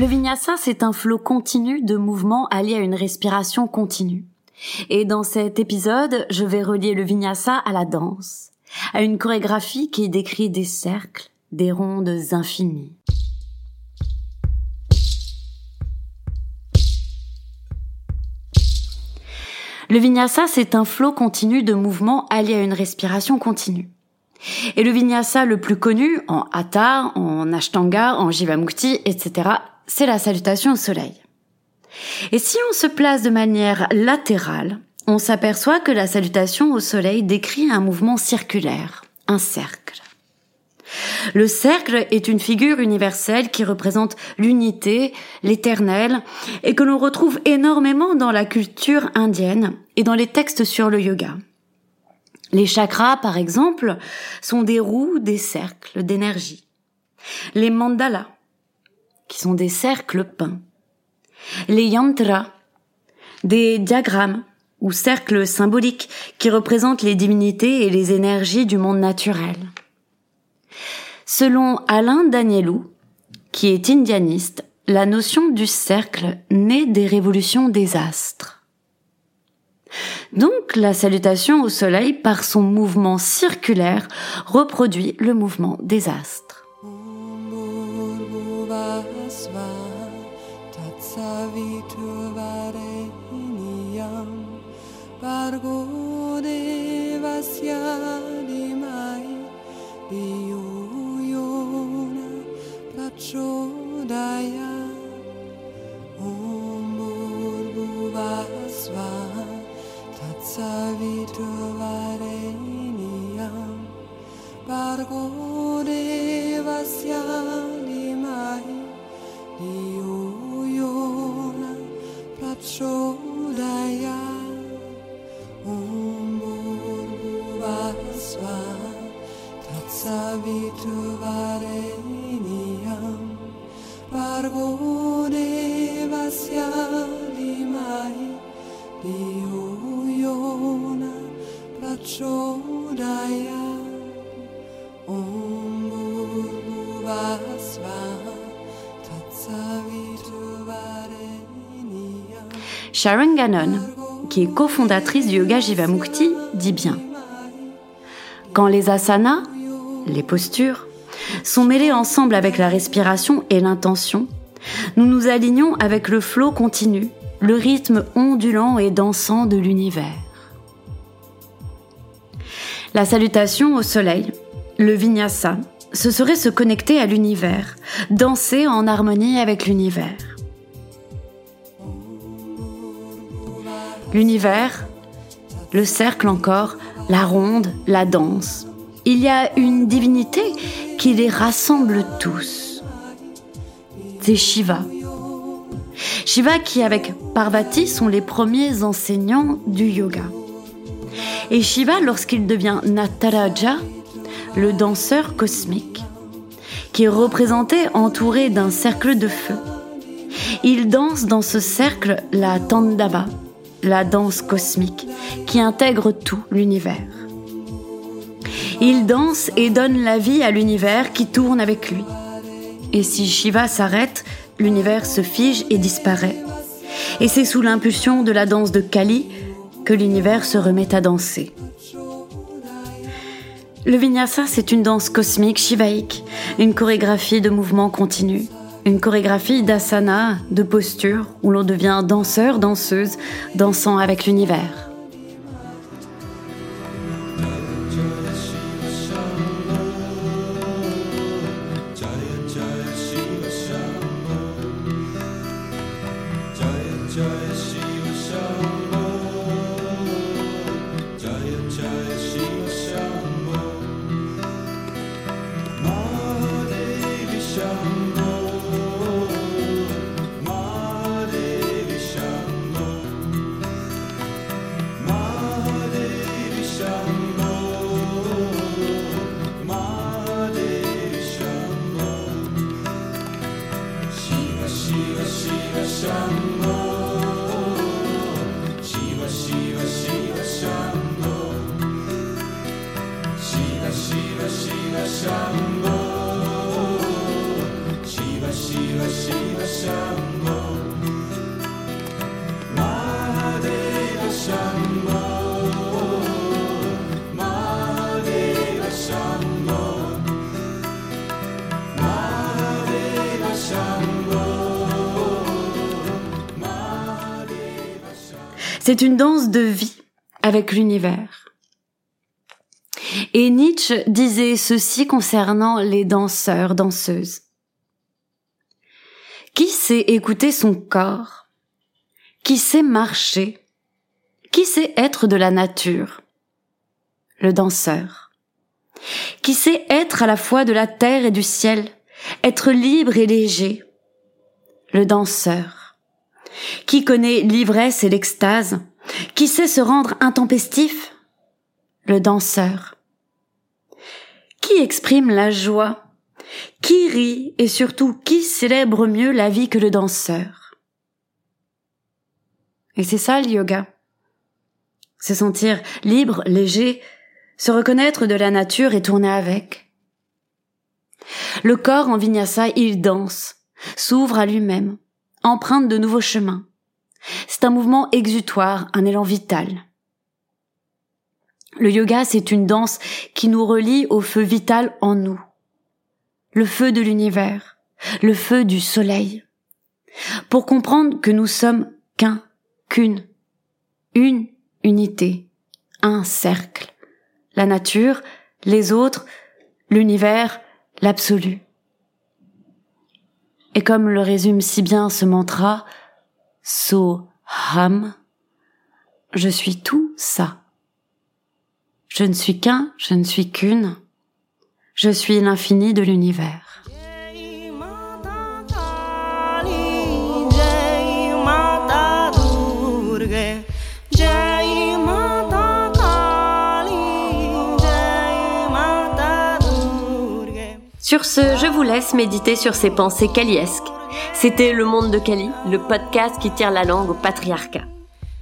Le vinyasa, c'est un flot continu de mouvements alliés à une respiration continue. Et dans cet épisode, je vais relier le vinyasa à la danse, à une chorégraphie qui décrit des cercles, des rondes infinies. Le vinyasa, c'est un flot continu de mouvements alliés à une respiration continue. Et le vinyasa le plus connu, en hatha, en ashtanga, en jivamukti, etc., c'est la salutation au soleil. Et si on se place de manière latérale, on s'aperçoit que la salutation au soleil décrit un mouvement circulaire, un cercle. Le cercle est une figure universelle qui représente l'unité, l'éternel, et que l'on retrouve énormément dans la culture indienne et dans les textes sur le yoga. Les chakras, par exemple, sont des roues, des cercles d'énergie. Les mandalas, qui sont des cercles peints. Les yantras, des diagrammes ou cercles symboliques qui représentent les divinités et les énergies du monde naturel. Selon Alain Danielou, qui est indianiste, la notion du cercle naît des révolutions des astres. Donc la salutation au soleil par son mouvement circulaire reproduit le mouvement des astres. sva tatsavitur vareniyam bargo devasya dimai diyo yona prachodaya. Om bhuvasva tatsavitur vareniyam bargo devasya Shulaya Umurbuvasva Tatsaviturvareniyam Pargonevasya Dimai Diyoyona Prachodaya. Sharon Gannon, qui est cofondatrice du yoga Jivamukti, dit bien Quand les asanas, les postures, sont mêlés ensemble avec la respiration et l'intention, nous nous alignons avec le flot continu, le rythme ondulant et dansant de l'univers. La salutation au soleil, le vinyasa, ce serait se connecter à l'univers, danser en harmonie avec l'univers. L'univers, le cercle encore, la ronde, la danse. Il y a une divinité qui les rassemble tous. C'est Shiva. Shiva qui avec Parvati sont les premiers enseignants du yoga. Et Shiva, lorsqu'il devient Nataraja, le danseur cosmique, qui est représenté entouré d'un cercle de feu. Il danse dans ce cercle la Tandava, la danse cosmique, qui intègre tout l'univers. Il danse et donne la vie à l'univers qui tourne avec lui. Et si Shiva s'arrête, l'univers se fige et disparaît. Et c'est sous l'impulsion de la danse de Kali que l'univers se remet à danser. Le vinyasa, c'est une danse cosmique shivaïque, une chorégraphie de mouvements continus. Une chorégraphie d'asana, de posture, où l'on devient danseur, danseuse, dansant avec l'univers. C'est une danse de vie avec l'univers. Et Nietzsche disait ceci concernant les danseurs, danseuses. Qui sait écouter son corps? Qui sait marcher? Qui sait être de la nature? Le danseur. Qui sait être à la fois de la terre et du ciel, être libre et léger? Le danseur. Qui connaît l'ivresse et l'extase? Qui sait se rendre intempestif? Le danseur. Qui exprime la joie Qui rit et surtout qui célèbre mieux la vie que le danseur Et c'est ça le yoga. Se sentir libre, léger, se reconnaître de la nature et tourner avec. Le corps en vinyasa, il danse, s'ouvre à lui-même, emprunte de nouveaux chemins. C'est un mouvement exutoire, un élan vital. Le yoga, c'est une danse qui nous relie au feu vital en nous. Le feu de l'univers, le feu du soleil. Pour comprendre que nous sommes qu'un, qu'une, une unité, un cercle. La nature, les autres, l'univers, l'absolu. Et comme le résume si bien ce mantra, So Ham, je suis tout ça. Je ne suis qu'un, je ne suis qu'une. Je suis l'infini de l'univers. Sur ce, je vous laisse méditer sur ces pensées kaliesques. C'était Le Monde de Kali, le podcast qui tire la langue au patriarcat.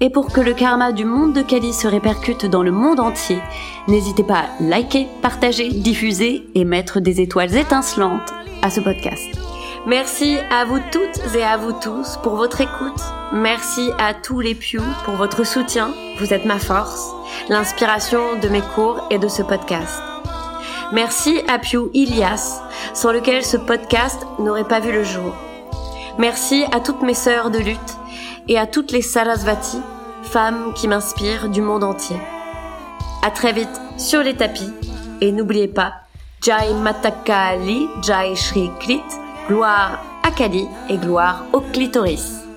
Et pour que le karma du monde de Kali se répercute dans le monde entier, n'hésitez pas à liker, partager, diffuser et mettre des étoiles étincelantes à ce podcast. Merci à vous toutes et à vous tous pour votre écoute. Merci à tous les Pew pour votre soutien. Vous êtes ma force, l'inspiration de mes cours et de ce podcast. Merci à Pew Ilias, sans lequel ce podcast n'aurait pas vu le jour. Merci à toutes mes sœurs de lutte et à toutes les Sarasvati, femmes qui m'inspirent du monde entier. À très vite sur les tapis et n'oubliez pas Jai Matakali, Jai Shri Klit, gloire à Kali et gloire au clitoris.